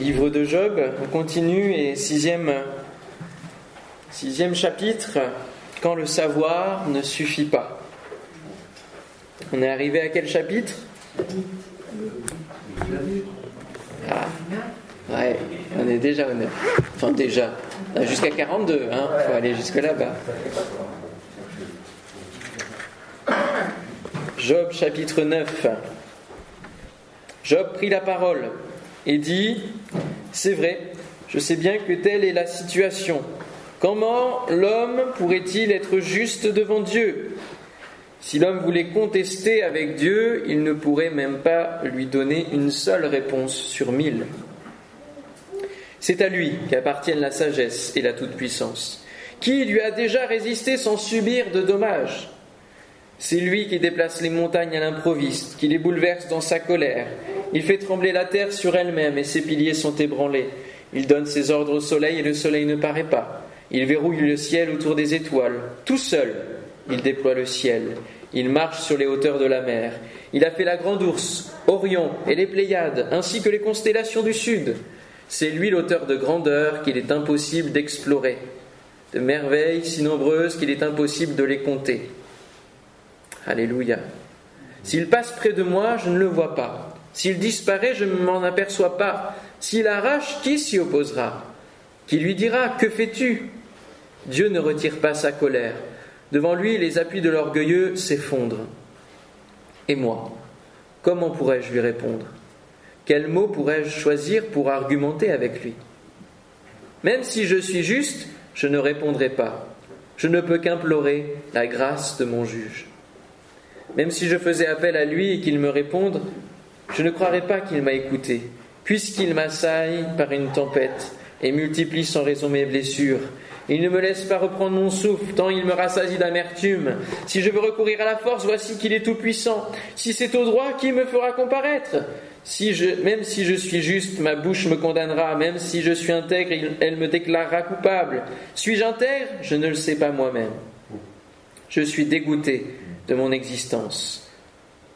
livre de Job. On continue et sixième, sixième chapitre, quand le savoir ne suffit pas. On est arrivé à quel chapitre? Ah, ouais, on est déjà au 9. Enfin déjà, jusqu'à 42, hein, faut aller jusque là-bas. Job chapitre 9. Job prit la parole et dit, c'est vrai, je sais bien que telle est la situation. Comment l'homme pourrait-il être juste devant Dieu? Si l'homme voulait contester avec Dieu, il ne pourrait même pas lui donner une seule réponse sur mille. C'est à lui qu'appartiennent la sagesse et la toute-puissance. Qui lui a déjà résisté sans subir de dommages C'est lui qui déplace les montagnes à l'improviste, qui les bouleverse dans sa colère, il fait trembler la terre sur elle-même et ses piliers sont ébranlés. Il donne ses ordres au soleil et le soleil ne paraît pas. Il verrouille le ciel autour des étoiles. Tout seul, il déploie le ciel. Il marche sur les hauteurs de la mer. Il a fait la grande ours, Orion et les Pléiades, ainsi que les constellations du sud. C'est lui l'auteur de grandeur qu'il est impossible d'explorer, de merveilles si nombreuses qu'il est impossible de les compter. Alléluia. S'il passe près de moi, je ne le vois pas. S'il disparaît, je ne m'en aperçois pas. S'il arrache, qui s'y opposera? Qui lui dira Que fais-tu? Dieu ne retire pas sa colère. Devant lui, les appuis de l'orgueilleux s'effondrent. Et moi, comment pourrais-je lui répondre? Quel mot pourrais-je choisir pour argumenter avec lui? Même si je suis juste, je ne répondrai pas. Je ne peux qu'implorer la grâce de mon juge. Même si je faisais appel à lui et qu'il me réponde, je ne croirais pas qu'il m'a écouté, puisqu'il m'assaille par une tempête et multiplie sans raison mes blessures. Il ne me laisse pas reprendre mon souffle, tant il me rassasie d'amertume. Si je veux recourir à la force, voici qu'il est tout-puissant. Si c'est au droit, qui me fera comparaître si Même si je suis juste, ma bouche me condamnera. Même si je suis intègre, elle me déclarera coupable. Suis-je intègre? Je ne le sais pas moi-même. Je suis dégoûté de mon existence.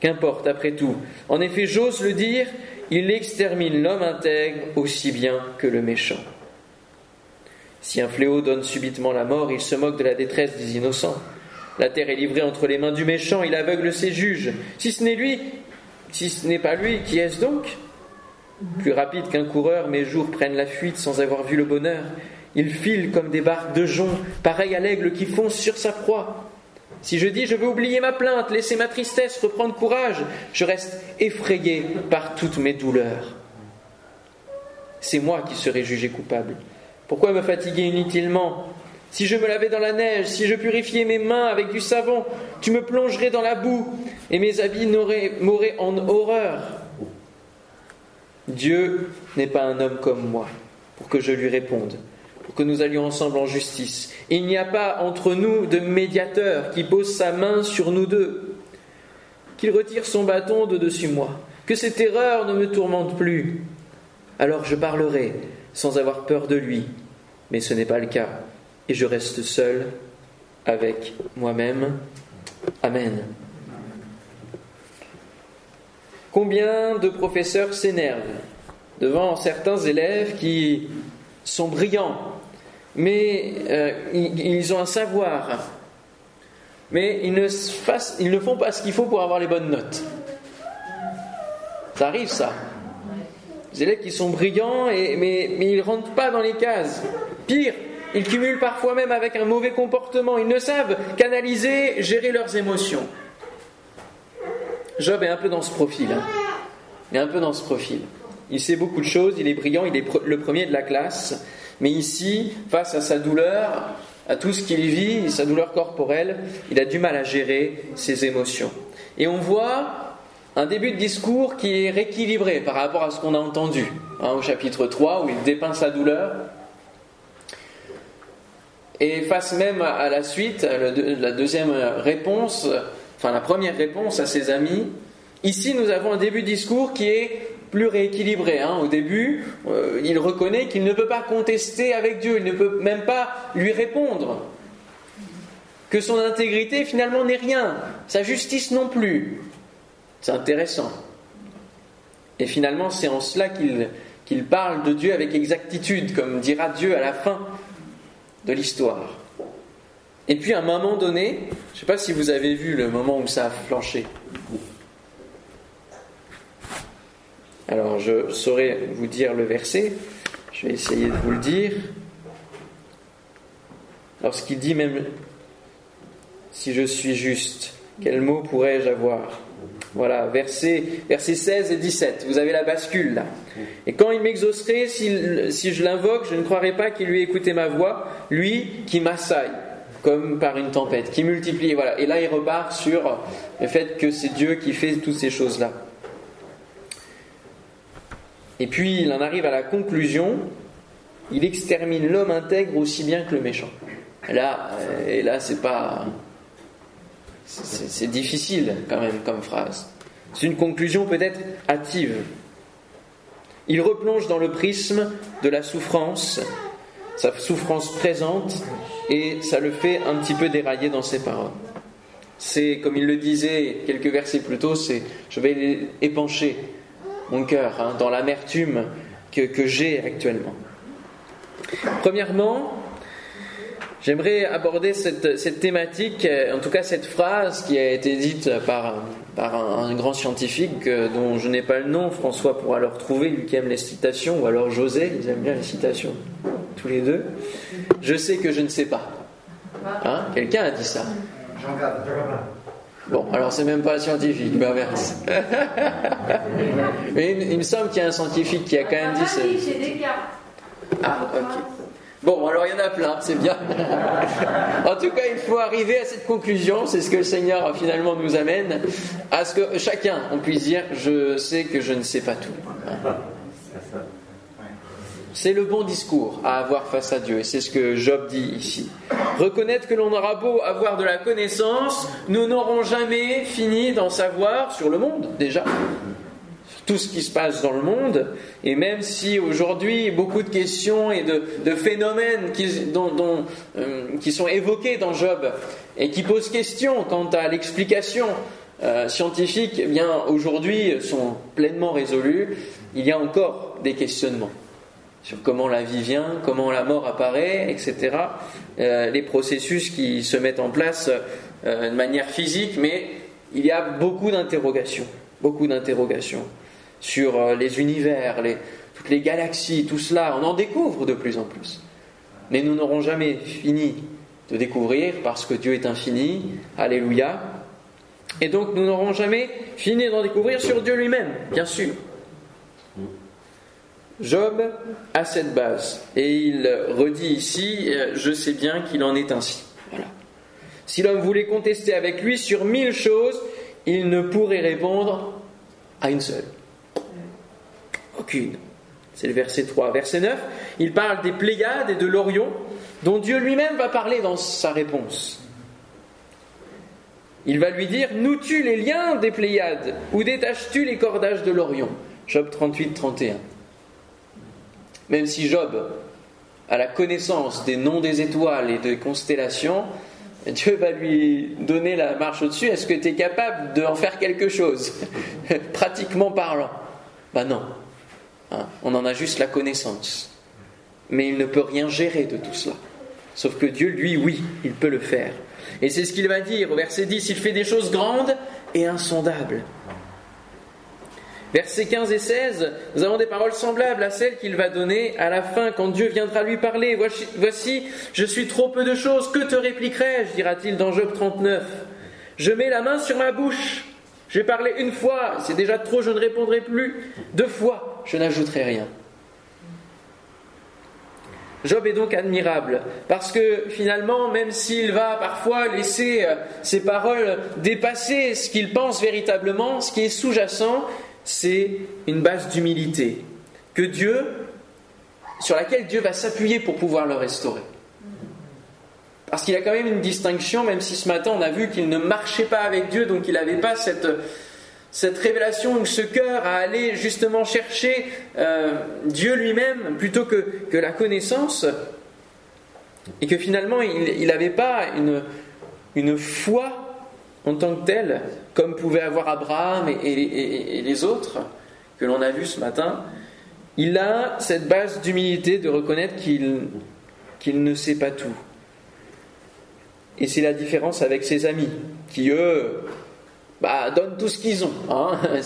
Qu'importe, après tout. En effet, j'ose le dire, il extermine l'homme intègre aussi bien que le méchant. Si un fléau donne subitement la mort, il se moque de la détresse des innocents. La terre est livrée entre les mains du méchant, il aveugle ses juges. Si ce n'est lui, si ce n'est pas lui, qui est-ce donc? Plus rapide qu'un coureur, mes jours prennent la fuite sans avoir vu le bonheur. Il file comme des barques de jonc, pareil à l'aigle qui fonce sur sa proie. Si je dis je veux oublier ma plainte, laisser ma tristesse, reprendre courage, je reste effrayé par toutes mes douleurs. C'est moi qui serai jugé coupable. Pourquoi me fatiguer inutilement? Si je me lavais dans la neige, si je purifiais mes mains avec du savon, tu me plongerais dans la boue et mes habits m'auraient en horreur. Dieu n'est pas un homme comme moi pour que je lui réponde pour que nous allions ensemble en justice. Il n'y a pas entre nous de médiateur qui pose sa main sur nous deux, qu'il retire son bâton de dessus moi, que cette erreur ne me tourmente plus. Alors je parlerai sans avoir peur de lui, mais ce n'est pas le cas, et je reste seul avec moi-même. Amen. Combien de professeurs s'énervent devant certains élèves qui sont brillants, mais euh, ils ont un savoir, mais ils ne, font pas ce qu'il faut pour avoir les bonnes notes. Ça arrive ça. Les élèves qui sont brillants, mais ils ne rentrent pas dans les cases. Pire, ils cumulent parfois même avec un mauvais comportement. Ils ne savent canaliser, gérer leurs émotions. Job est un peu dans ce profil. Hein. Il est un peu dans ce profil. Il sait beaucoup de choses, il est brillant, il est le premier de la classe. Mais ici, face à sa douleur, à tout ce qu'il vit, sa douleur corporelle, il a du mal à gérer ses émotions. Et on voit un début de discours qui est rééquilibré par rapport à ce qu'on a entendu hein, au chapitre 3 où il dépeint sa douleur. Et face même à la suite, la deuxième réponse, enfin la première réponse à ses amis, ici nous avons un début de discours qui est plus rééquilibré. Hein. Au début, euh, il reconnaît qu'il ne peut pas contester avec Dieu, il ne peut même pas lui répondre. Que son intégrité finalement n'est rien, sa justice non plus. C'est intéressant. Et finalement, c'est en cela qu'il qu'il parle de Dieu avec exactitude, comme dira Dieu à la fin de l'histoire. Et puis à un moment donné, je ne sais pas si vous avez vu le moment où ça a flanché. Alors je saurais vous dire le verset, je vais essayer de vous le dire. Lorsqu'il dit même si je suis juste, quel mot pourrais-je avoir? Voilà, verset, verset 16 et 17, vous avez la bascule là. Et quand il m'exaucerait, si, je l'invoque, je ne croirais pas qu'il lui écouté ma voix, lui qui m'assaille comme par une tempête, qui multiplie. Et là, il repart sur le fait que c'est Dieu qui fait toutes ces choses-là. Et puis, il en arrive à la conclusion il extermine l'homme intègre aussi bien que le méchant. Là, euh, et là, c'est pas. C'est difficile quand même comme phrase. C'est une conclusion peut-être hâtive. Il replonge dans le prisme de la souffrance, sa souffrance présente, et ça le fait un petit peu dérailler dans ses paroles. C'est, comme il le disait quelques versets plus tôt, c'est je vais épancher mon cœur hein, dans l'amertume que, que j'ai actuellement. Premièrement, j'aimerais aborder cette, cette, thématique, en tout cas cette phrase qui a été dite par, par un, grand scientifique dont je n'ai pas le nom, François pourra le retrouver, lui qui aime les citations, ou alors José, ils aiment bien les citations, tous les deux. Je sais que je ne sais pas. Hein Quelqu'un a dit ça Bon, alors c'est même pas scientifique, l'inverse. Mais il, me semble qu'il y a un scientifique qui a quand même dit ça. Ah, ok. Bon, alors il y en a plein, c'est bien. en tout cas, il faut arriver à cette conclusion, c'est ce que le Seigneur finalement nous amène, à ce que chacun, on puisse dire, je sais que je ne sais pas tout. C'est le bon discours à avoir face à Dieu, et c'est ce que Job dit ici. Reconnaître que l'on aura beau avoir de la connaissance, nous n'aurons jamais fini d'en savoir sur le monde, déjà, tout ce qui se passe dans le monde, et même si aujourd'hui beaucoup de questions et de, phénomènes qui, euh, qui, sont évoqués dans Job et qui posent question quant à l'explication euh, scientifique, eh bien aujourd'hui sont pleinement résolus, il y a encore des questionnements sur comment la vie vient, comment la mort apparaît, etc. Euh, les processus qui se mettent en place euh, de manière physique, mais il y a beaucoup d'interrogations, beaucoup d'interrogations sur euh, les univers, toutes les galaxies, tout cela. On en découvre de plus en plus. Mais nous n'aurons jamais fini de découvrir parce que Dieu est infini. Alléluia. Et donc nous n'aurons jamais fini d'en découvrir sur Dieu lui-même, bien sûr. Job a cette base et il redit ici, euh, je sais bien qu'il en est ainsi. Voilà. Si l'homme voulait contester avec lui sur mille choses, il ne pourrait répondre à une seule. Aucune. C'est le verset 3. Verset 9, il parle des Pléiades et de l'Orion, dont Dieu lui-même va parler dans sa réponse. Il va lui dire Nous-tu les liens des Pléiades ou détaches-tu les cordages de l'Orion? Job 38, 31. Même si Job a la connaissance des noms des étoiles et des constellations, Dieu va lui donner la marche au-dessus. Est-ce que tu es capable d'en faire quelque chose? Pratiquement parlant. Ben non. Hein, on en a juste la connaissance. Mais il ne peut rien gérer de tout cela. Sauf que Dieu, lui, oui, il peut le faire. Et c'est ce qu'il va dire au verset 10, il fait des choses grandes et insondables. Versets 15 et 16, nous avons des paroles semblables à celles qu'il va donner à la fin quand Dieu viendra lui parler. Voici, je suis trop peu de choses, que te répliquerai-je dira-t-il dans Job 39. Je mets la main sur ma bouche. J'ai parlé une fois, c'est déjà trop, je ne répondrai plus. Deux fois, je n'ajouterai rien. Job est donc admirable, parce que finalement, même s'il va parfois laisser euh, ses paroles dépasser ce qu'il pense véritablement, ce qui est sous-jacent, c'est une base d'humilité que Dieu, sur laquelle Dieu va s'appuyer pour pouvoir le restaurer. Parce qu'il a quand même une distinction, même si ce matin on a vu qu'il ne marchait pas avec Dieu, donc il n'avait pas cette, cette révélation ou ce cœur à aller justement chercher euh, Dieu lui-même plutôt que, que, la connaissance, et que finalement il n'avait pas une, une foi en tant que tel, comme pouvaient avoir Abraham et, les autres que l'on a vus ce matin, il a cette base d'humilité de reconnaître qu'il ne sait pas tout. Et c'est la différence avec ses amis, qui eux bah, donnent tout ce qu'ils ont. Hein.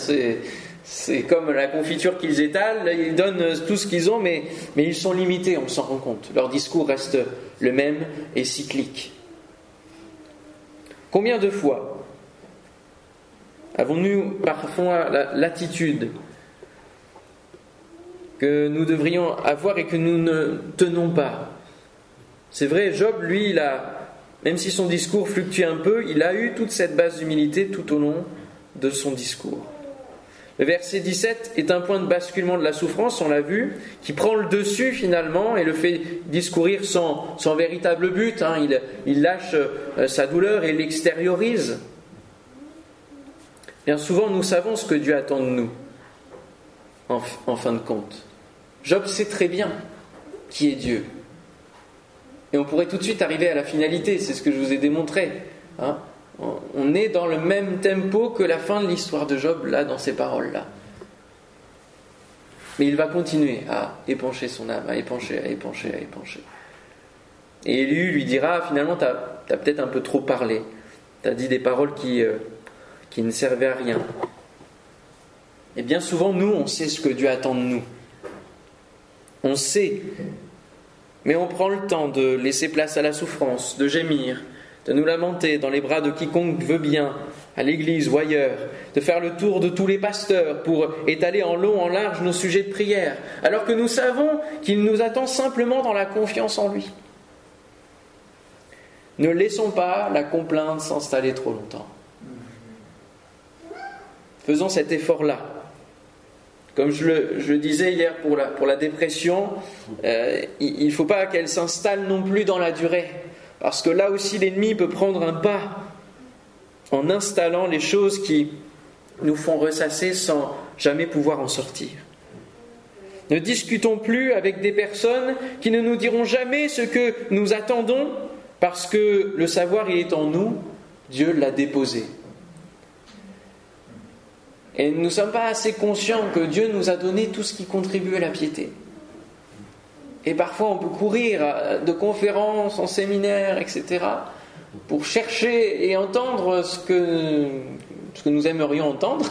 C'est, comme la confiture qu'ils étalent, ils donnent tout ce qu'ils ont, mais, mais ils sont limités, on s'en rend compte. Leur discours reste le même et cyclique. Combien de fois avons-nous parfois l'attitude que nous devrions avoir et que nous ne tenons pas? C'est vrai, Job, lui, il a même si son discours fluctue un peu, il a eu toute cette base d'humilité tout au long de son discours. Le verset 17 est un point de basculement de la souffrance, on l'a vu, qui prend le dessus finalement et le fait discourir sans, véritable but. Hein. Il, lâche euh, sa douleur et l'extériorise. Bien souvent, nous savons ce que Dieu attend de nous, en fin de compte. Job sait très bien qui est Dieu. Et on pourrait tout de suite arriver à la finalité, c'est ce que je vous ai démontré. Hein. On est dans le même tempo que la fin de l'histoire de Job, là, dans ces paroles-là. Mais il va continuer à épancher son âme, à épancher, à épancher, à épancher. Et Élu lui dira, finalement, tu as, peut-être un peu trop parlé. Tu as dit des paroles qui, euh, qui ne servaient à rien. Et bien souvent, nous, on sait ce que Dieu attend de nous. On sait mais on prend le temps de laisser place à la souffrance, de gémir, de nous lamenter dans les bras de quiconque veut bien, à l'église ou ailleurs, de faire le tour de tous les pasteurs pour étaler en long, en large nos sujets de prière, alors que nous savons qu'il nous attend simplement dans la confiance en lui. Ne laissons pas la complainte s'installer trop longtemps. Faisons cet effort-là comme je le, disais hier pour la, dépression, euh, il ne faut pas qu'elle s'installe non plus dans la durée. Parce que là aussi, l'ennemi peut prendre un pas en installant les choses qui nous font ressasser sans jamais pouvoir en sortir. Ne discutons plus avec des personnes qui ne nous diront jamais ce que nous attendons parce que le savoir, il est en nous, Dieu l'a déposé. Et nous ne sommes pas assez conscients que Dieu nous a donné tout ce qui contribue à la piété. Et parfois on peut courir de conférences, en séminaires, etc., pour chercher et entendre ce que, ce que nous aimerions entendre.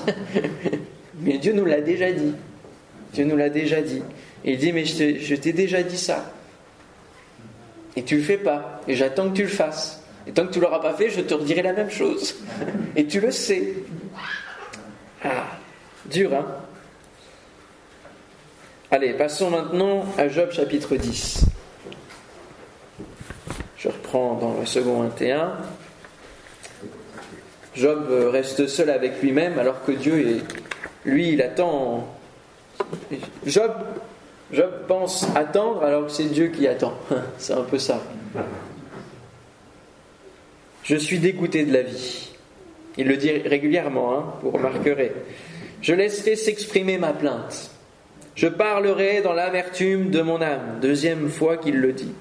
mais Dieu nous l'a déjà dit. Dieu nous l'a déjà dit. Et il dit, mais je t'ai déjà dit ça. Et tu le fais pas. Et j'attends que tu le fasses. Et tant que tu l'auras pas fait, je te redirai la même chose. Et tu le sais. Ah, dur, hein? Allez, passons maintenant à Job chapitre 10. Je reprends dans le second 21. Job reste seul avec lui-même alors que Dieu est. Lui, il attend. Job, Job pense attendre alors que c'est Dieu qui attend. C'est un peu ça. Je suis dégoûté de la vie. Il le dit régulièrement, hein, vous remarquerez. Je laisserai s'exprimer ma plainte. Je parlerai dans l'amertume de mon âme. Deuxième fois qu'il le dit.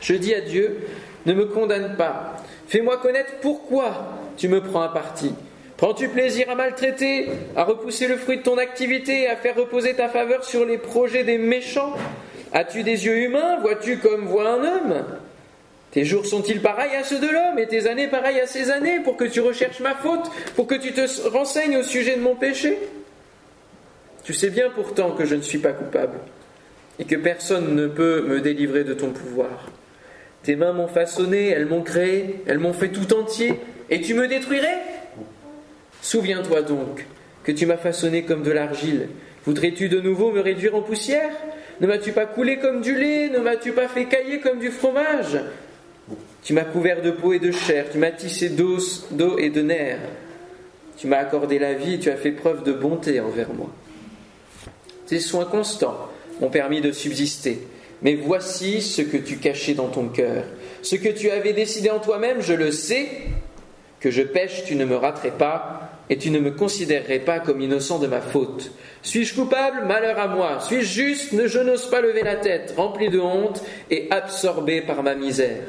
Je dis à Dieu, ne me condamne pas. Fais-moi connaître pourquoi tu me prends à partie. Prends-tu plaisir à maltraiter, à repousser le fruit de ton activité, à faire reposer ta faveur sur les projets des méchants? As-tu des yeux humains? Vois-tu comme voit un homme? Tes jours sont-ils pareils à ceux de l'homme et tes années pareilles à ses années pour que tu recherches ma faute, pour que tu te renseignes au sujet de mon péché? Tu sais bien pourtant que je ne suis pas coupable et que personne ne peut me délivrer de ton pouvoir. Tes mains m'ont façonné, elles m'ont créé, elles m'ont fait tout entier, et tu me détruirais? Souviens-toi donc que tu m'as façonné comme de l'argile. Voudrais-tu de nouveau me réduire en poussière? Ne m'as-tu pas coulé comme du lait? Ne m'as-tu pas fait cailler comme du fromage? Tu m'as couvert de peau et de chair, tu m'as tissé d'os, d'eau et de nerfs. Tu m'as accordé la vie et tu as fait preuve de bonté envers moi. Tes soins constants m'ont permis de subsister. Mais voici ce que tu cachais dans ton cœur. Ce que tu avais décidé en toi-même, je le sais. Que je pêche, tu ne me raterais pas, et tu ne me considérerais pas comme innocent de ma faute. Suis-je coupable? Malheur à moi. Suis-je juste? Je n'ose pas lever la tête, rempli de honte et absorbé par ma misère.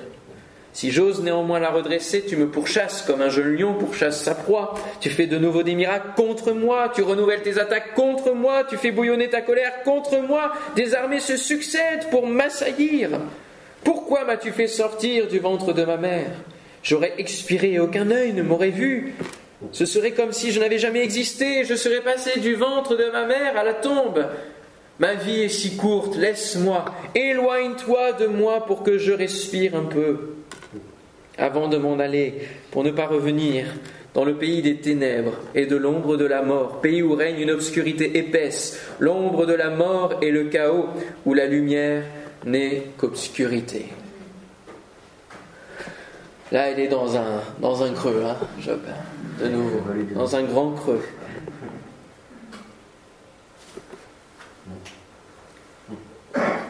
Si j'ose néanmoins la redresser, tu me pourchasses comme un jeune lion pourchasse sa proie. Tu fais de nouveau des miracles contre moi, tu renouvelles tes attaques contre moi, tu fais bouillonner ta colère contre moi. Des armées se succèdent pour m'assaillir. Pourquoi m'as-tu fait sortir du ventre de ma mère? J'aurais expiré et aucun œil ne m'aurait vu. Ce serait comme si je n'avais jamais existé, je serais passé du ventre de ma mère à la tombe. Ma vie est si courte, laisse-moi, éloigne-toi de moi pour que je respire un peu avant de m'en aller, pour ne pas revenir dans le pays des ténèbres et de l'ombre de la mort, pays où règne une obscurité épaisse, l'ombre de la mort et le chaos, où la lumière n'est qu'obscurité. Là, il est dans un, dans un creux, hein, Job, de nouveau, dans un grand creux.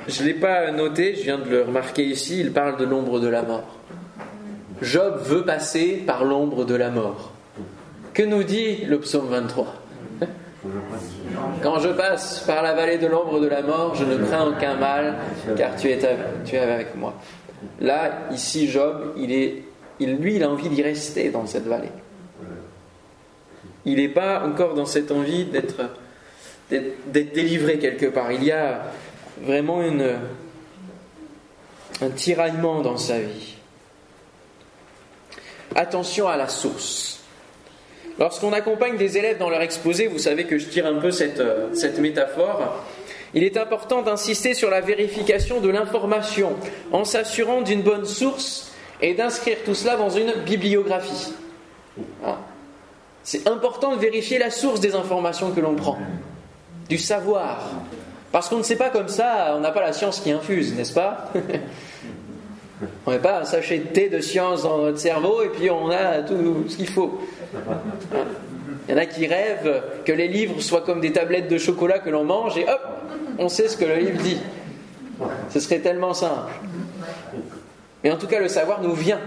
Je ne l'ai pas noté, je viens de le remarquer ici, il parle de l'ombre de la mort. Job veut passer par l'ombre de la mort. Que nous dit le psaume 23 Quand je passe par la vallée de l'ombre de la mort, je ne crains aucun mal, car tu es, avec moi. Là, ici, Job, il est, lui, il a envie d'y rester dans cette vallée. Il n'est pas encore dans cette envie d'être, délivré quelque part. Il y a vraiment un tiraillement dans sa vie attention à la source. Lorsqu'on accompagne des élèves dans leur exposé, vous savez que je tire un peu cette, euh, cette métaphore, il est important d'insister sur la vérification de l'information en s'assurant d'une bonne source et d'inscrire tout cela dans une bibliographie. Ah. C'est important de vérifier la source des informations que l'on prend, du savoir. Parce qu'on ne sait pas comme ça, on n'a pas la science qui infuse, n'est-ce pas? On n'est pas un sachet de thé de science dans notre cerveau et puis on a tout ce qu'il faut. Il y en a qui rêvent que les livres soient comme des tablettes de chocolat que l'on mange et hop, on sait ce que le livre dit. Ce serait tellement simple. Mais en tout cas, le savoir nous vient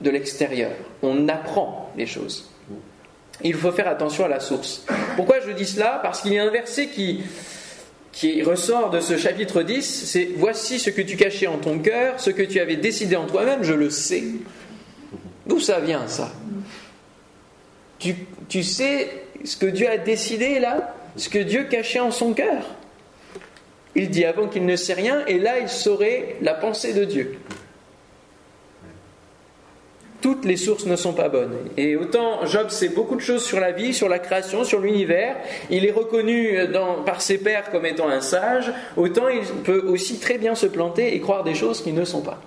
de l'extérieur. On apprend les choses. Il faut faire attention à la source. Pourquoi je dis cela? Parce qu'il y a un verset qui, qui ressort de ce chapitre 10, c'est Voici ce que tu cachais en ton cœur, ce que tu avais décidé en toi-même, je le sais. D'où ça vient ça? Tu, tu, sais ce que Dieu a décidé là? Ce que Dieu cachait en son cœur? Il dit avant qu'il ne sait rien, et là il saurait la pensée de Dieu toutes les sources ne sont pas bonnes. Et autant Job sait beaucoup de choses sur la vie, sur la création, sur l'univers, il est reconnu par ses pairs comme étant un sage, autant il peut aussi très bien se planter et croire des choses qui ne sont pas.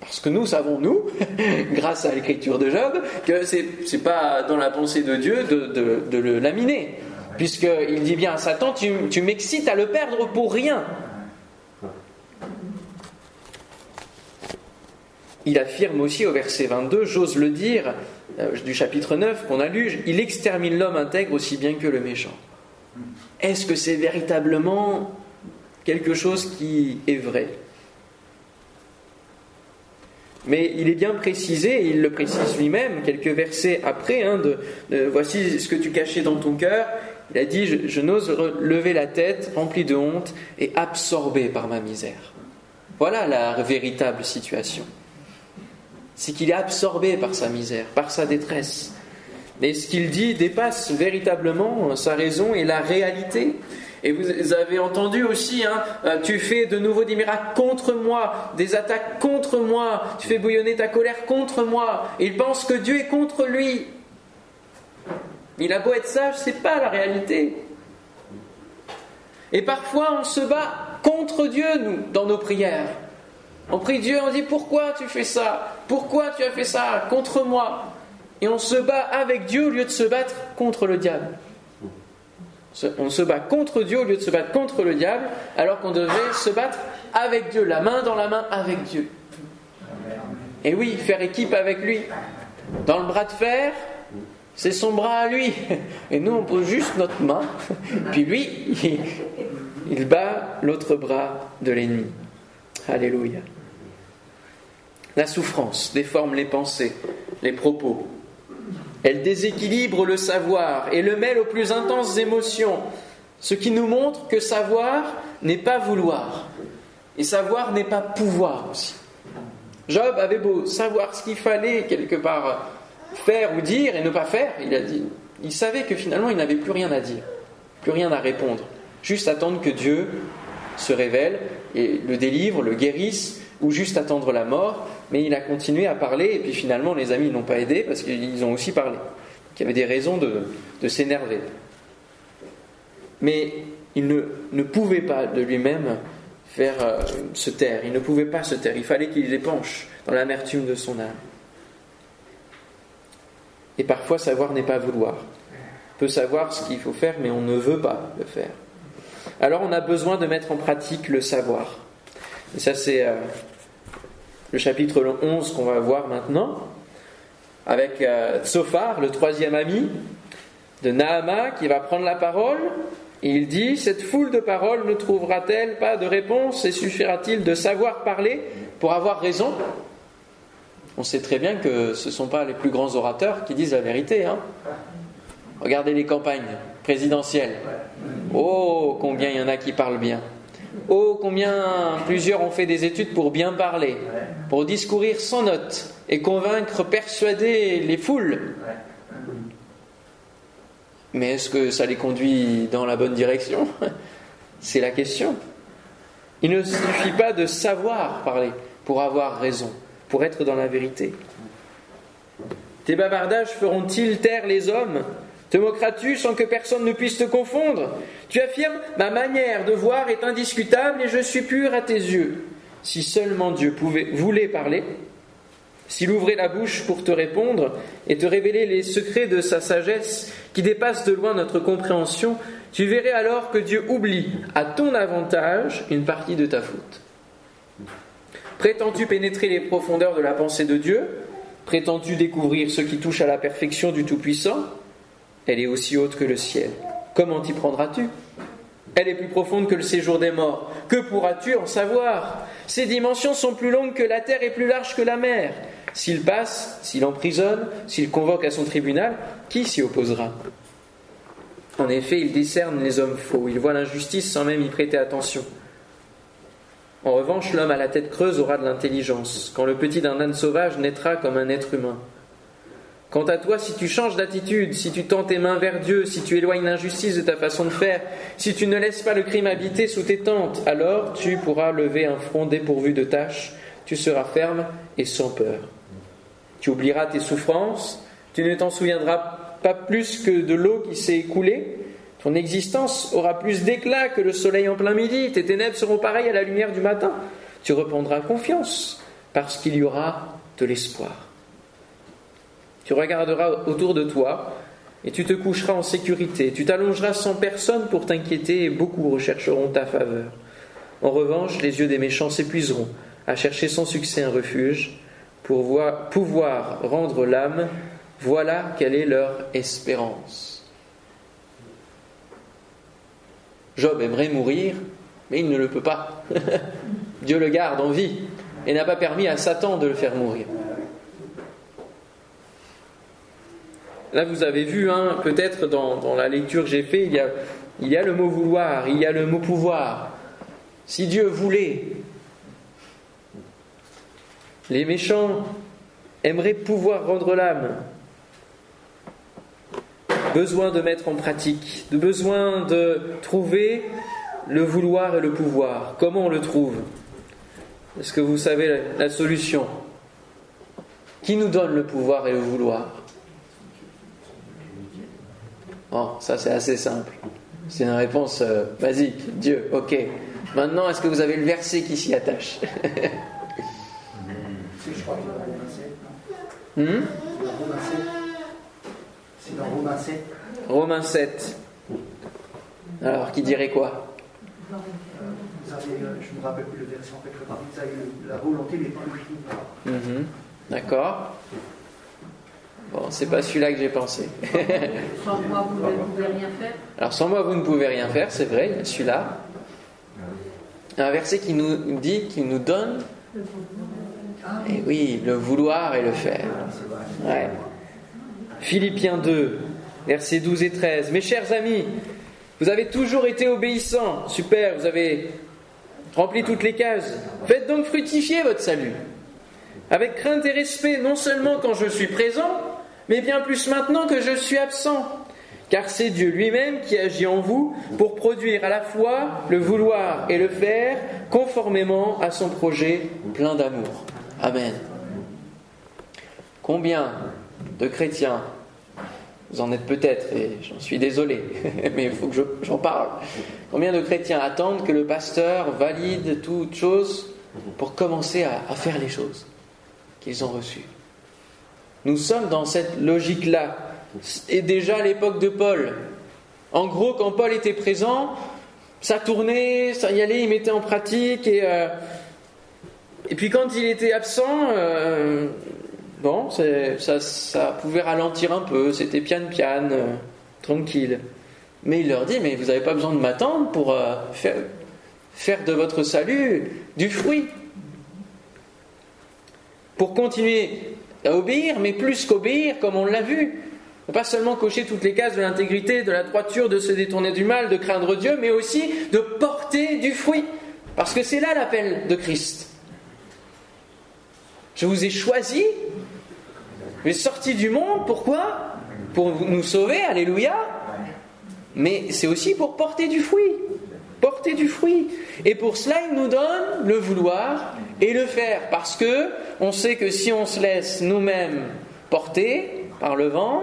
Parce que nous savons, nous, grâce à l'écriture de Job, que ce n'est pas dans la pensée de Dieu de, le laminer. Puisqu'il dit bien à Satan, tu m'excites à le perdre pour rien. Il affirme aussi au verset 22, j'ose le dire, euh, du chapitre 9 qu'on a il extermine l'homme intègre aussi bien que le méchant. Est-ce que c'est véritablement quelque chose qui est vrai? Mais il est bien précisé, il le précise lui-même, quelques versets après, hein, de, voici ce que tu cachais dans ton cœur. Il a dit, je, je n'ose lever la tête, rempli de honte et absorbé par ma misère. Voilà la véritable situation c'est qu'il est absorbé par sa misère, par sa détresse. Et ce qu'il dit dépasse véritablement sa raison et la réalité. Et vous avez entendu aussi, hein, euh, tu fais de nouveau des miracles contre moi, des attaques contre moi, tu fais bouillonner ta colère contre moi. Il pense que Dieu est contre lui. Il a beau être sage, c'est pas la réalité. Et parfois on se bat contre Dieu, nous, dans nos prières. On prie Dieu, on dit pourquoi tu fais ça? Pourquoi tu as fait ça contre moi? Et on se bat avec Dieu au lieu de se battre contre le diable. On se bat contre Dieu au lieu de se battre contre le diable, alors qu'on devait se battre avec Dieu, la main dans la main avec Dieu. Et oui, faire équipe avec lui. Dans le bras de fer, c'est son bras à lui. Et nous, on pose juste notre main. Puis lui, il bat l'autre bras de l'ennemi. Alléluia. La souffrance déforme les pensées, les propos. Elle déséquilibre le savoir et le mêle aux plus intenses émotions, ce qui nous montre que savoir n'est pas vouloir, et savoir n'est pas pouvoir aussi. Job avait beau savoir ce qu'il fallait quelque part faire ou dire et ne pas faire, il savait que finalement il n'avait plus rien à dire, plus rien à répondre, juste attendre que Dieu se révèle et le délivre, le guérisse, ou juste attendre la mort. Mais il a continué à parler et puis finalement les amis n'ont pas aidé parce qu'ils ont aussi parlé. il y avait des raisons de, s'énerver. Mais il ne, pouvait pas de lui-même faire euh, se taire. Il ne pouvait pas se taire. Il fallait qu'il épanche dans l'amertume de son âme. Et parfois, savoir n'est pas vouloir. On peut savoir ce qu'il faut faire, mais on ne veut pas le faire. Alors, on a besoin de mettre en pratique le savoir. Et ça, c'est euh, le chapitre 11 qu'on va voir maintenant, avec euh, Tsophar, le troisième ami de Nahama, qui va prendre la parole il dit Cette foule de paroles ne trouvera-t-elle pas de réponse et suffira-t-il de savoir parler pour avoir raison? On sait très bien que ce ne sont pas les plus grands orateurs qui disent la vérité. Hein. Regardez les campagnes présidentielles. Oh, combien il y en a qui parlent bien. Oh, combien plusieurs ont fait des études pour bien parler, pour discourir sans note et convaincre, persuader les foules. Mais est-ce que ça les conduit dans la bonne direction? C'est la question. Il ne suffit pas de savoir parler pour avoir raison, pour être dans la vérité. Tes bavardages feront-ils taire les hommes? Te moqueras-tu sans que personne ne puisse te confondre Tu affirmes Ma manière de voir est indiscutable et je suis pur à tes yeux. Si seulement Dieu pouvait, voulait parler, s'il ouvrait la bouche pour te répondre et te révéler les secrets de sa sagesse qui dépassent de loin notre compréhension, tu verrais alors que Dieu oublie à ton avantage une partie de ta faute. Prétends-tu pénétrer les profondeurs de la pensée de Dieu? Prétends-tu découvrir ce qui touche à la perfection du Tout-Puissant? Elle est aussi haute que le ciel. Comment t'y prendras-tu? Elle est plus profonde que le séjour des morts. Que pourras-tu en savoir? Ses dimensions sont plus longues que la terre et plus larges que la mer. S'il passe, s'il emprisonne, s'il convoque à son tribunal, qui s'y opposera? En effet, il discerne les hommes faux, il voit l'injustice sans même y prêter attention. En revanche, l'homme à la tête creuse aura de l'intelligence, quand le petit d'un âne sauvage naîtra comme un être humain. Quant à toi, si tu changes d'attitude, si tu tends tes mains vers Dieu, si tu éloignes l'injustice de ta façon de faire, si tu ne laisses pas le crime habiter sous tes tentes, alors tu pourras lever un front dépourvu de tâches, tu seras ferme et sans peur. Tu oublieras tes souffrances, tu ne t'en souviendras pas plus que de l'eau qui s'est écoulée. Ton existence aura plus d'éclat que le soleil en plein midi, tes ténèbres seront pareilles à la lumière du matin. Tu reprendras confiance parce qu'il y aura de l'espoir. Tu regarderas autour de toi et tu te coucheras en sécurité. Tu t'allongeras sans personne pour t'inquiéter et beaucoup rechercheront ta faveur. En revanche, les yeux des méchants s'épuiseront à chercher sans succès un refuge pour pouvoir rendre l'âme, voilà quelle est leur espérance. Job aimerait mourir, mais il ne le peut pas. Dieu le garde en vie et n'a pas permis à Satan de le faire mourir. Là, vous avez vu, hein, peut-être dans, la lecture que j'ai faite, il il y a le mot vouloir, il y a le mot pouvoir. Si Dieu voulait, les méchants aimeraient pouvoir rendre l'âme. Besoin de mettre en pratique, de besoin de trouver le vouloir et le pouvoir. Comment on le trouve? Est-ce que vous savez la, solution? Qui nous donne le pouvoir et le vouloir? Oh, ça c'est assez simple. C'est une réponse euh, basique. Dieu, ok. Maintenant, est-ce que vous avez le verset qui s'y attache? Hmm? C'est dans Romains 7. Romains 7. Alors, qui dirait quoi? Vous avez, euh, je ne me rappelle plus le verset en fait, vous avez la volonté des plus mm D'accord. Bon, c'est pas celui-là que j'ai pensé. sans moi, vous ne pouvez rien faire. Alors, sans moi, vous ne pouvez rien faire, c'est vrai, celui-là. Un verset qui nous dit, qui nous donne et oui, le vouloir et le faire. Philippiens 2, versets 12 et 13. Mes chers amis, vous avez toujours été obéissants. Super, vous avez rempli toutes les cases. Faites donc fructifier votre salut. avec crainte et respect, non seulement quand je suis présent, mais bien plus maintenant que je suis absent. Car c'est Dieu lui-même qui agit en vous pour produire à la fois le vouloir et le faire conformément à son projet plein d'amour. Amen. Combien de chrétiens, vous en êtes peut-être, et j'en suis désolé, mais il faut que j'en parle, combien de chrétiens attendent que le pasteur valide toute chose pour commencer à faire les choses qu'ils ont reçues? Nous sommes dans cette logique-là et déjà à l'époque de Paul. En gros, quand Paul était présent, ça tournait, ça y allait, il mettait en pratique. Et, euh, et puis quand il était absent, euh, bon, ça, ça, pouvait ralentir un peu, c'était pian-pian, euh, tranquille. Mais il leur dit, mais vous n'avez pas besoin de m'attendre pour faire, faire de votre salut du fruit. Pour continuer à obéir, mais plus qu'obéir, comme on l'a vu, pas seulement cocher toutes les cases de l'intégrité, de la droiture, de se détourner du mal, de craindre Dieu, mais aussi de porter du fruit. Parce que c'est là l'appel de Christ. Je vous ai choisi, je suis sorti du monde, pourquoi? Pour nous sauver, alléluia. Mais c'est aussi pour porter du fruit. Porter du fruit. Et pour cela, il nous donne le vouloir et le faire. Parce que on sait que si on se laisse nous-mêmes porter par le vent,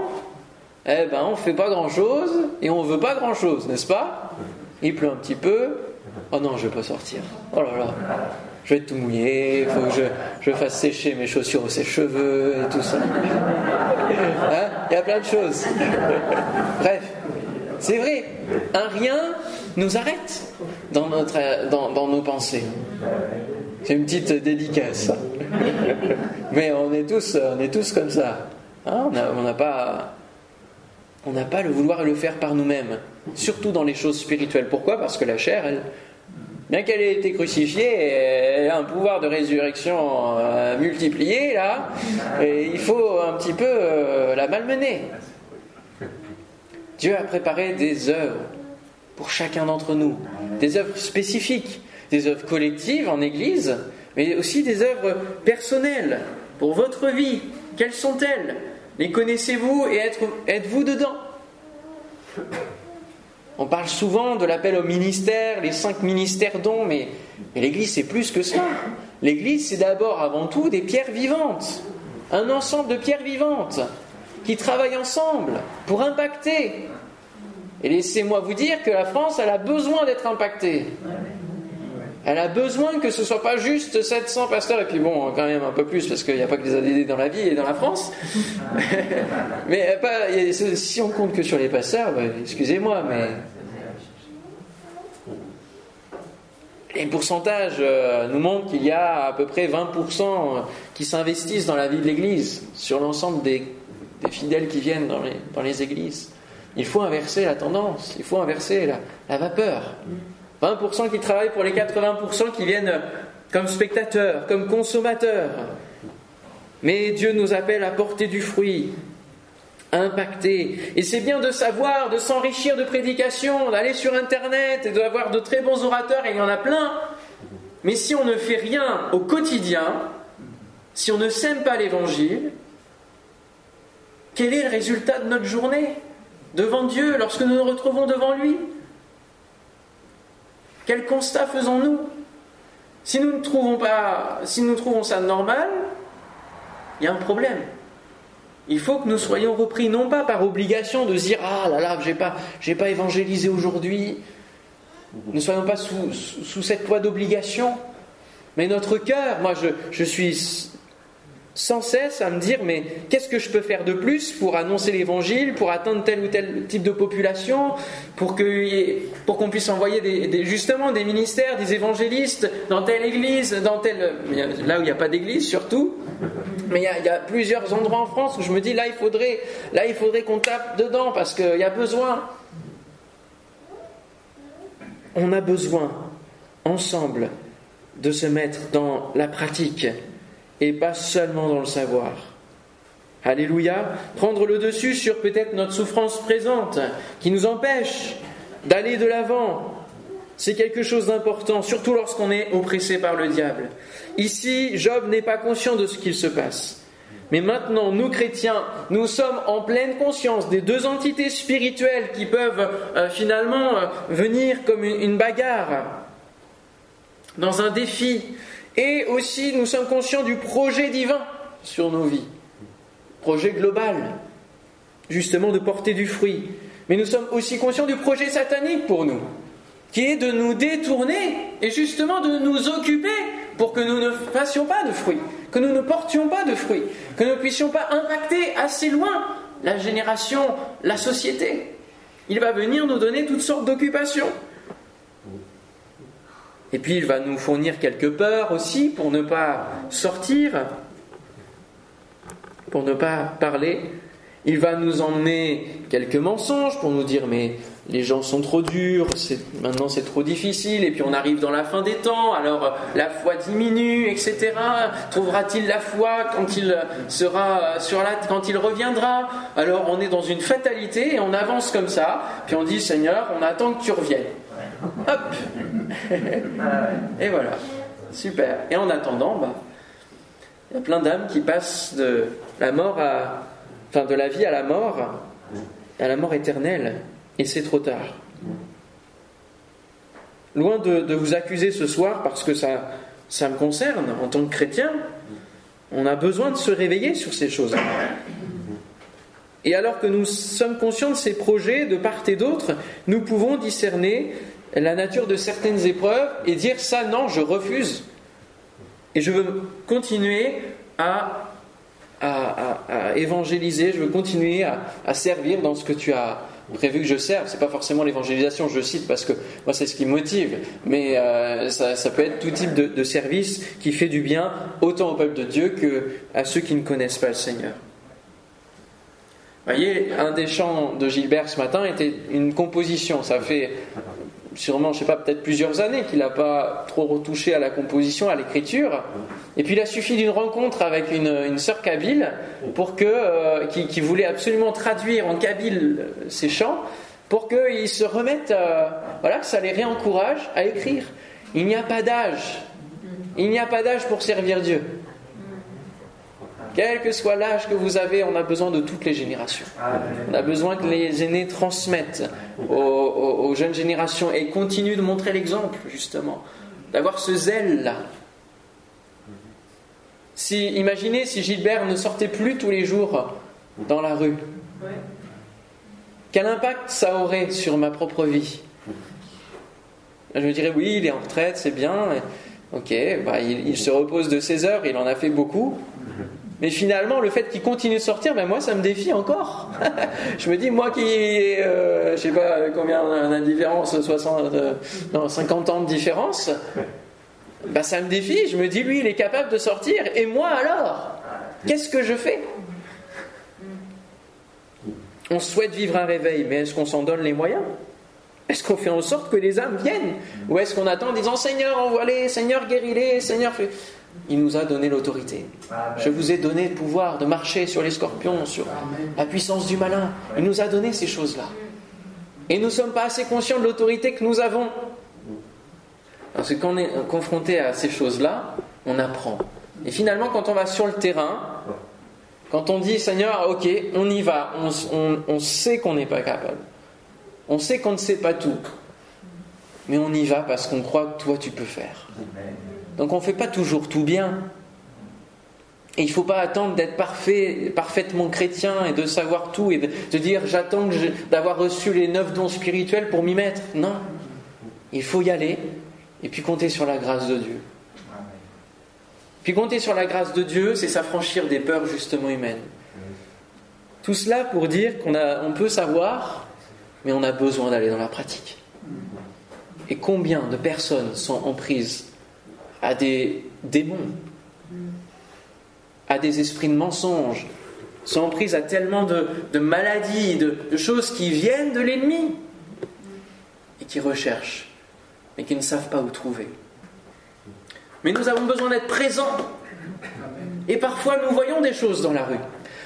eh ben on fait pas grand-chose et on ne veut pas grand-chose, n'est-ce pas? Il pleut un petit peu. Oh non, je ne vais pas sortir. Oh là là, je vais être tout mouillé, il faut que je, fasse sécher mes chaussures ou ses cheveux et tout ça. Hein? Il y a plein de choses. Bref, c'est vrai, un rien nous arrête dans, notre, dans, nos pensées. C'est une petite dédicace. Mais on est tous, on est tous comme ça. Hein on n'a pas on pas le vouloir et le faire par nous-mêmes, surtout dans les choses spirituelles. Pourquoi? Parce que la chair, bien qu'elle ait été crucifiée, elle a un pouvoir de résurrection euh, multiplié, là, et il faut un petit peu euh, la malmener. Dieu a préparé des œuvres pour chacun d'entre nous, des œuvres spécifiques, des œuvres collectives en Église, mais aussi des œuvres personnelles pour votre vie. Quelles sont-elles? Les connaissez-vous et êtes-vous dedans? On parle souvent de l'appel au ministère, les cinq ministères dont, mais, l'Église c'est plus que cela. L'Église c'est d'abord avant tout des pierres vivantes, un ensemble de pierres vivantes qui travaillent ensemble pour impacter. Et laissez-moi vous dire que la France, elle a besoin d'être impactée. Elle a besoin que ce soit pas juste 700 pasteurs, et puis bon, quand même un peu plus, parce qu'il n'y a pas que les ADD dans la vie et dans la France. mais pas, si on compte que sur les pasteurs, bah, excusez-moi, mais. Les pourcentages euh, nous montrent qu'il y a à peu près 20% qui s'investissent dans la vie de l'Église, sur l'ensemble des, fidèles qui viennent dans les, églises. Il faut inverser la tendance, il faut inverser la, vapeur. 20% qui travaillent pour les 80% qui viennent comme spectateurs, comme consommateurs. Mais Dieu nous appelle à porter du fruit, à impacter. Et c'est bien de savoir, de s'enrichir de prédications, d'aller sur Internet et d'avoir de très bons orateurs, et il y en a plein. Mais si on ne fait rien au quotidien, si on ne sème pas l'Évangile, quel est le résultat de notre journée? Devant Dieu lorsque nous nous retrouvons devant lui? Quel constat faisons-nous? Si nous ne trouvons pas, si nous trouvons ça normal, il y a un problème. Il faut que nous soyons repris non pas par obligation de dire ah là là j'ai pas j'ai pas évangélisé aujourd'hui. Ne soyons pas sous, cette poids d'obligation, mais notre cœur. Moi je suis sans cesse à me dire mais qu'est-ce que je peux faire de plus pour annoncer l'évangile, pour atteindre tel ou tel type de population, pour que pour qu'on puisse envoyer justement des ministères, des évangélistes dans telle église, dans telle là où il n'y a pas d'église surtout. Mais il y, a, plusieurs endroits en France où je me dis là il faudrait là il faudrait qu'on tape dedans parce qu'il y a besoin. On a besoin ensemble de se mettre dans la pratique et pas seulement dans le savoir. Alléluia, prendre le dessus sur peut-être notre souffrance présente qui nous empêche d'aller de l'avant. c'est quelque chose d'important, surtout lorsqu'on est oppressé par le diable. Ici, Job n'est pas conscient de ce qu'il se passe. Mais maintenant, nous chrétiens, nous sommes en pleine conscience des deux entités spirituelles qui peuvent euh, finalement euh, venir comme une bagarre dans un défi. Et aussi, nous sommes conscients du projet divin sur nos vies. Projet global, justement de porter du fruit. Mais nous sommes aussi conscients du projet satanique pour nous, qui est de nous détourner et justement de nous occuper pour que nous ne fassions pas de fruits, que nous ne portions pas de fruits, que nous ne puissions pas impacter assez loin la génération, la société. Il va venir nous donner toutes sortes d'occupations. Et puis il va nous fournir quelques peurs aussi pour ne pas sortir, pour ne pas parler. Il va nous emmener quelques mensonges pour nous dire mais les gens sont trop durs, maintenant c'est trop difficile, et puis on arrive dans la fin des temps, alors la foi diminue, etc. Trouvera-t-il la foi quand il sera sur la, quand il reviendra? Alors on est dans une fatalité et on avance comme ça, puis on dit Seigneur, on attend que tu reviennes. Hop Et voilà. Super. Et en attendant, bah, il y a plein d'âmes qui passent de la mort à. Enfin, de la vie à la mort, à la mort éternelle. Et c'est trop tard. Loin de, vous accuser ce soir parce que ça, ça me concerne en tant que chrétien, on a besoin de se réveiller sur ces choses. Et alors que nous sommes conscients de ces projets de part et d'autre, nous pouvons discerner la nature de certaines épreuves et dire ça, non, je refuse. Et je veux continuer à, à, évangéliser, je veux continuer à, servir dans ce que tu as prévu que je serve. C'est pas forcément l'évangélisation, je cite parce que moi c'est ce qui me motive, mais euh, ça, peut être tout type de, de service qui fait du bien autant au peuple de Dieu que à ceux qui ne connaissent pas le Seigneur. Vous voyez, un des chants de Gilbert ce matin était une composition. Ça fait sûrement, je sais pas, peut-être plusieurs années qu'il n'a pas trop retouché à la composition, à l'écriture. Et puis il a suffi d'une rencontre avec une, sœur kabyle pour que, euh, qui, voulait absolument traduire en kabyle euh, ses chants, pour qu'il se remette, euh, voilà, que ça les réencourage à écrire. Il n'y a pas d'âge. Il n'y a pas d'âge pour servir Dieu. Quel que soit l'âge que vous avez, on a besoin de toutes les générations. On a besoin que les aînés transmettent aux, jeunes générations et continuent de montrer l'exemple, justement. D'avoir ce zèle-là. Si, imaginez si Gilbert ne sortait plus tous les jours dans la rue. Quel impact ça aurait sur ma propre vie? Je me dirais, oui, il est en retraite, c'est bien. Ok, bah, il, il, se repose de ses heures, il en a fait beaucoup. Mais finalement, le fait qu'il continue de sortir, ben moi, ça me défie encore. je me dis, moi qui ai, euh, je sais pas combien de différence, 60, euh, non, 50 ans de différence, ben ça me défie. Je me dis, lui, il est capable de sortir, et moi alors Qu'est-ce que je fais? On souhaite vivre un réveil, mais est-ce qu'on s'en donne les moyens? Est-ce qu'on fait en sorte que les âmes viennent? Ou est-ce qu'on attend en disant Seigneur, envoie-les, Seigneur, guéris-les, Seigneur, fais il nous a donné l'autorité. Je vous ai donné le pouvoir de marcher sur les scorpions, sur la puissance du malin. Il nous a donné ces choses-là. Et nous ne sommes pas assez conscients de l'autorité que nous avons. Parce que quand on est confronté à ces choses-là, on apprend. Et finalement, quand on va sur le terrain, quand on dit Seigneur, ok, on y va, on, on sait qu'on n'est pas capable. On sait qu'on ne sait pas tout. Mais on y va parce qu'on croit que toi tu peux faire. Donc on ne fait pas toujours tout bien. Et il ne faut pas attendre d'être parfait, parfaitement chrétien et de savoir tout et de, dire j'attends d'avoir reçu les neuf dons spirituels pour m'y mettre. Non. Il faut y aller et puis compter sur la grâce de Dieu. Puis compter sur la grâce de Dieu, c'est s'affranchir des peurs justement humaines. Tout cela pour dire qu'on on peut savoir, mais on a besoin d'aller dans la pratique. Et combien de personnes sont en prise à des démons, à des esprits de mensonges, sont prises à tellement de, maladies, de, de, choses qui viennent de l'ennemi et qui recherchent, mais qui ne savent pas où trouver. Mais nous avons besoin d'être présents. Et parfois nous voyons des choses dans la rue.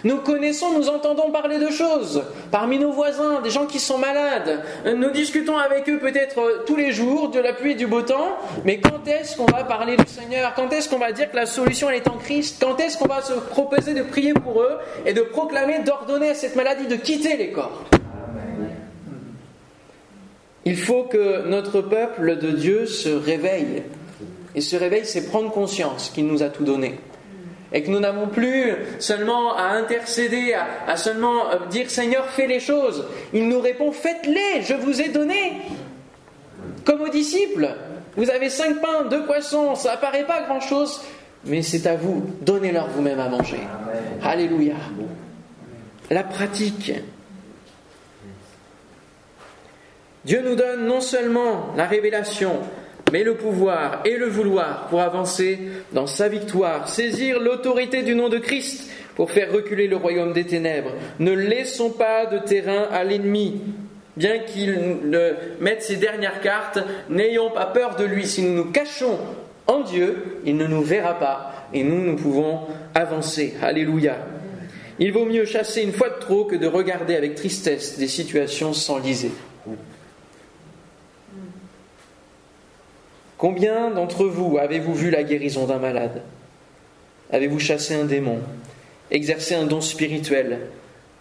Nous connaissons, nous entendons parler de choses. Parmi nos voisins, des gens qui sont malades. Nous discutons avec eux peut-être euh, tous les jours de la pluie et du beau temps, mais quand est-ce qu'on va parler du Seigneur? Quand est-ce qu'on va dire que la solution est en Christ? Quand est-ce qu'on va se proposer de prier pour eux et de proclamer, d'ordonner à cette maladie de quitter les corps? Il faut que notre peuple de Dieu se réveille. Et se réveille, c'est prendre conscience qu'il nous a tout donné et que nous n'avons plus seulement à intercéder, à, seulement euh, dire Seigneur, fais les choses. Il nous répond Faites-les, je vous ai donné. Comme aux disciples, vous avez cinq pains, deux poissons, ça apparaît pas grand-chose, mais c'est à vous, donnez-leur vous-même à manger. Alléluia. La pratique. Dieu nous donne non seulement la révélation, mais le pouvoir et le vouloir pour avancer dans sa victoire, saisir l'autorité du nom de Christ pour faire reculer le royaume des ténèbres. Ne laissons pas de terrain à l'ennemi. Bien qu'il mette ses dernières cartes, n'ayons pas peur de lui. Si nous nous cachons en Dieu, il ne nous verra pas et nous, nous pouvons avancer. Alléluia. Il vaut mieux chasser une fois de trop que de regarder avec tristesse des situations s'enliser. Combien d'entre vous avez-vous vu la guérison d'un malade? Avez-vous chassé un démon? Exercé un don spirituel?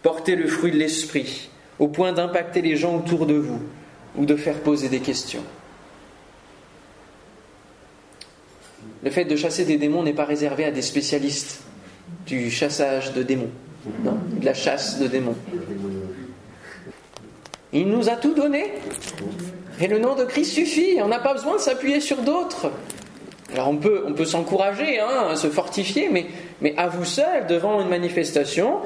Porté le fruit de l'esprit? Au point d'impacter les gens autour de vous? Ou de faire poser des questions? Le fait de chasser des démons n'est pas réservé à des spécialistes du chassage de démons, non, de la chasse de démons. Il nous a tout donné. Et le nom de Christ suffit, on n'a pas besoin de s'appuyer sur d'autres. Alors on peut, on peut s'encourager, hein, se fortifier, mais, mais à vous seul, devant une manifestation,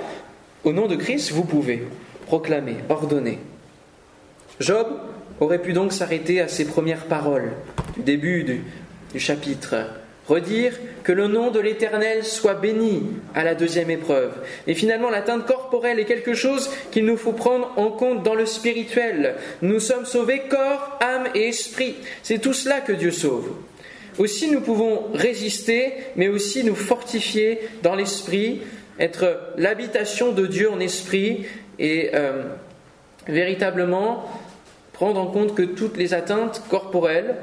au nom de Christ, vous pouvez proclamer, ordonner. Job aurait pu donc s'arrêter à ses premières paroles du début du, du chapitre redire que le nom de l'Éternel soit béni à la deuxième épreuve. Et finalement, l'atteinte corporelle est quelque chose qu'il nous faut prendre en compte dans le spirituel. Nous sommes sauvés corps, âme et esprit. C'est tout cela que Dieu sauve. Aussi, nous pouvons résister, mais aussi nous fortifier dans l'esprit, être l'habitation de Dieu en esprit et euh, véritablement prendre en compte que toutes les atteintes corporelles,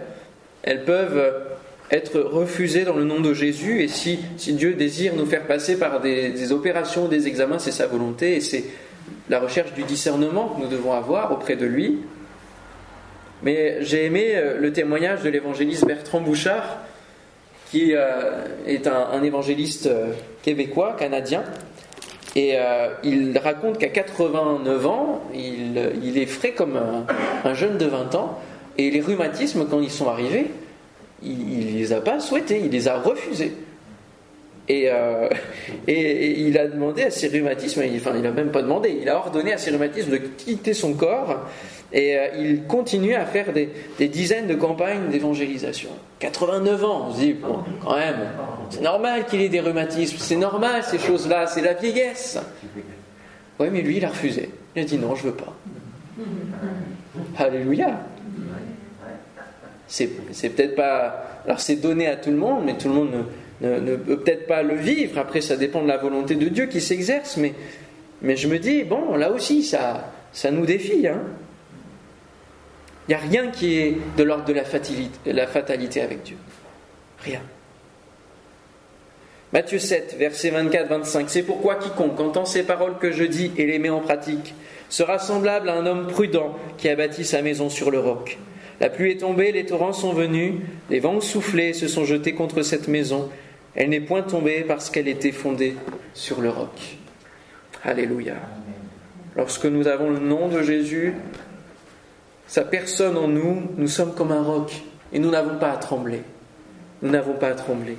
elles peuvent être refusé dans le nom de Jésus. Et si, Dieu désire nous faire passer par des, opérations, des examens, c'est sa volonté et c'est la recherche du discernement que nous devons avoir auprès de lui. Mais j'ai aimé euh, le témoignage de l'évangéliste Bertrand Bouchard, qui euh, est un, évangéliste euh, québécois, canadien. Et il raconte qu'à 89 ans, il, est frais comme un, un jeune de 20 ans. Et les rhumatismes, quand ils sont arrivés, il ne les a pas souhaités, il les a refusés. Et, euh, il a demandé à ses rhumatismes, enfin il n'a même pas demandé, il a ordonné à ses rhumatismes de quitter son corps et euh, il continue à faire des, dizaines de campagnes d'évangélisation. 89 ans, on se dit, bon, quand même, c'est normal qu'il ait des rhumatismes, c'est normal ces choses-là, c'est la vieillesse. Oui, mais lui, il a refusé. Il a dit non, je veux pas. Alléluia. C'est peut-être pas. Alors c'est donné à tout le monde, mais tout le monde ne, peut peut-être pas le vivre. Après, ça dépend de la volonté de Dieu qui s'exerce. Mais, je me dis, bon, là aussi, ça, ça nous défie. Hein. Il n'y a rien qui est de l'ordre de la fatalité, la fatalité avec Dieu. Rien. Matthieu 7, versets 24-25. C'est pourquoi quiconque entend ces paroles que je dis et les met en pratique sera semblable à un homme prudent qui a bâti sa maison sur le roc. La pluie est tombée, les torrents sont venus, les vents ont se sont jetés contre cette maison. Elle n'est point tombée parce qu'elle était fondée sur le roc. Alléluia. Lorsque nous avons le nom de Jésus, sa personne en nous, nous sommes comme un roc et nous n'avons pas à trembler. Nous n'avons pas à trembler.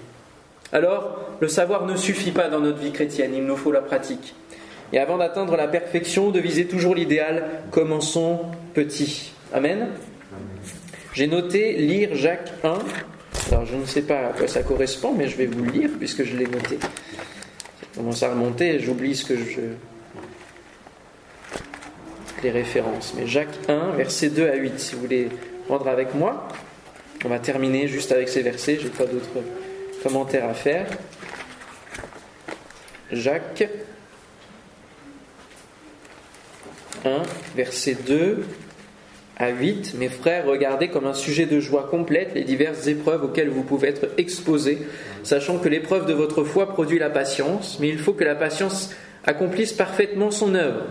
Alors, le savoir ne suffit pas dans notre vie chrétienne, il nous faut la pratique. Et avant d'atteindre la perfection, de viser toujours l'idéal, commençons petit. Amen. J'ai noté lire Jacques 1. Alors je ne sais pas à quoi ça correspond, mais je vais vous le lire puisque je l'ai noté. Ça commence à remonter et j'oublie ce que je. les références. Mais Jacques 1, versets 2 à 8, si vous voulez prendre avec moi. On va terminer juste avec ces versets, j'ai pas d'autres commentaires à faire. Jacques 1, versets 2 à 8. Mes frères, regardez comme un sujet de joie complète les diverses épreuves auxquelles vous pouvez être exposés, sachant que l'épreuve de votre foi produit la patience, mais il faut que la patience accomplisse parfaitement son œuvre,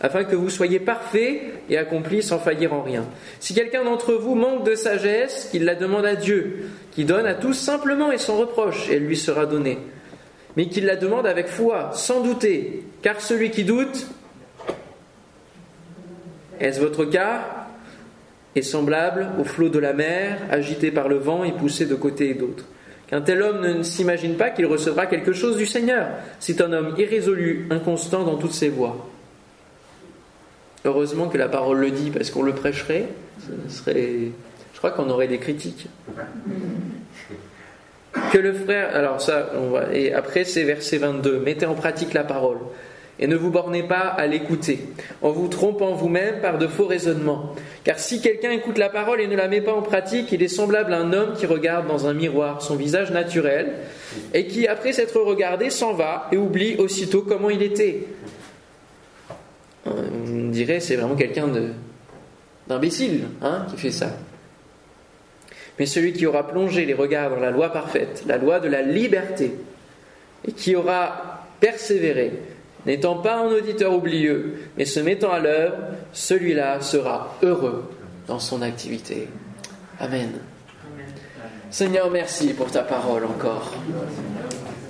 afin que vous soyez parfaits et accomplis sans faillir en rien. Si quelqu'un d'entre vous manque de sagesse, qu'il la demande à Dieu, qui donne à tous simplement et sans reproche, elle lui sera donnée. Mais qu'il la demande avec foi, sans douter, car celui qui doute, est-ce votre cas? Est semblable au flot de la mer, agité par le vent et poussé de côté et d'autre. Qu'un tel homme ne s'imagine pas qu'il recevra quelque chose du Seigneur. C'est un homme irrésolu, inconstant dans toutes ses voies. Heureusement que la parole le dit, parce qu'on le prêcherait, ce serait, je crois qu'on aurait des critiques. Que le frère, alors ça, on va, et après c'est verset 22, mettez en pratique la parole et ne vous bornez pas à l'écouter, en vous trompant vous-même par de faux raisonnements. Car si quelqu'un écoute la parole et ne la met pas en pratique, il est semblable à un homme qui regarde dans un miroir son visage naturel, et qui, après s'être regardé, s'en va et oublie aussitôt comment il était. On dirait c'est vraiment quelqu'un d'imbécile hein, qui fait ça. Mais celui qui aura plongé les regards dans la loi parfaite, la loi de la liberté, et qui aura persévéré, N'étant pas un auditeur oublieux, mais se mettant à l'œuvre, celui-là sera heureux dans son activité. Amen. Seigneur, merci pour ta parole encore.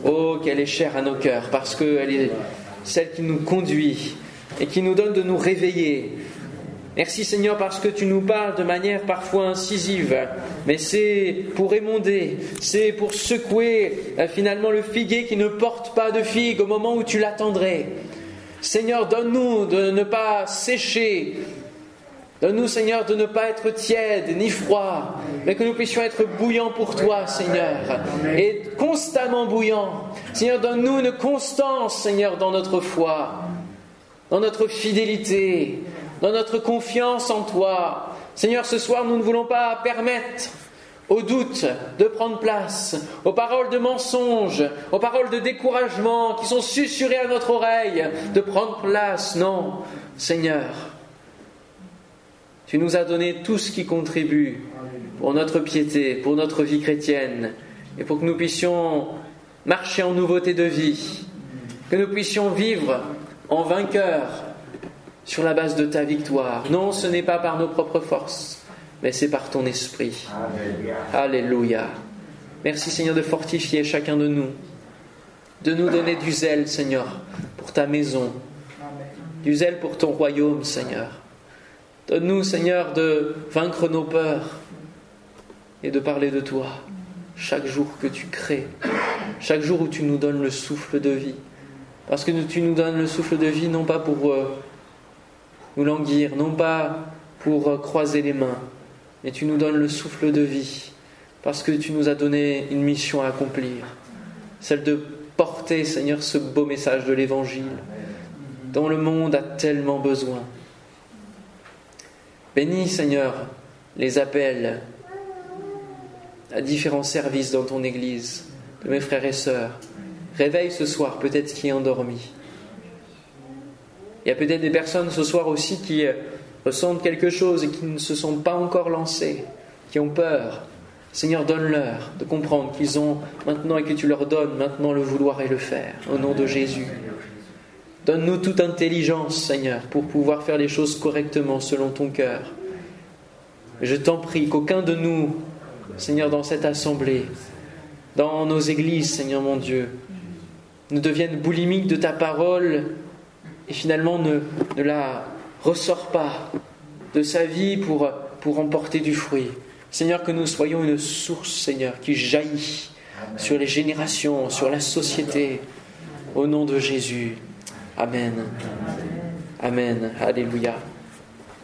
Oh, qu'elle est chère à nos cœurs, parce qu'elle est celle qui nous conduit et qui nous donne de nous réveiller, Merci Seigneur parce que tu nous parles de manière parfois incisive, mais c'est pour émonder, c'est pour secouer euh, finalement le figuier qui ne porte pas de figue au moment où tu l'attendrais. Seigneur, donne-nous de ne pas sécher, donne-nous Seigneur de ne pas être tiède ni froid, mais que nous puissions être bouillants pour toi Seigneur, et constamment bouillants. Seigneur, donne-nous une constance Seigneur dans notre foi, dans notre fidélité, dans notre confiance en toi. Seigneur, ce soir, nous ne voulons pas permettre aux doutes de prendre place, aux paroles de mensonges, aux paroles de découragement qui sont susurrées à notre oreille, de prendre place. Non, Seigneur, tu nous as donné tout ce qui contribue pour notre piété, pour notre vie chrétienne, et pour que nous puissions marcher en nouveauté de vie, que nous puissions vivre en vainqueurs sur la base de ta victoire. Non, ce n'est pas par nos propres forces, mais c'est par ton esprit. Alléluia. Merci Seigneur de fortifier chacun de nous, de nous donner du zèle Seigneur pour ta maison, du zèle pour ton royaume Seigneur. Donne-nous Seigneur de vaincre nos peurs et de parler de toi chaque jour que tu crées, chaque jour où tu nous donnes le souffle de vie. Parce que tu nous donnes le souffle de vie non pas pour... Euh, nous languir, non pas pour croiser les mains, mais tu nous donnes le souffle de vie, parce que tu nous as donné une mission à accomplir, celle de porter, Seigneur, ce beau message de l'Évangile, dont le monde a tellement besoin. Bénis, Seigneur, les appels à différents services dans ton Église, de mes frères et sœurs. Réveille ce soir peut-être qui est endormi. Il y a peut-être des personnes ce soir aussi qui euh, ressentent quelque chose et qui ne se sont pas encore lancées, qui ont peur. Seigneur, donne-leur de comprendre qu'ils ont maintenant et que tu leur donnes maintenant le vouloir et le faire, au nom de Jésus. Donne-nous toute intelligence, Seigneur, pour pouvoir faire les choses correctement selon ton cœur. Je t'en prie qu'aucun de nous, Seigneur, dans cette assemblée, dans nos églises, Seigneur mon Dieu, ne devienne boulimique de ta parole et finalement ne, ne la ressort pas de sa vie pour, pour emporter du fruit. Seigneur, que nous soyons une source, Seigneur, qui jaillit sur les générations, sur la société, au nom de Jésus. Amen. Amen. Alléluia.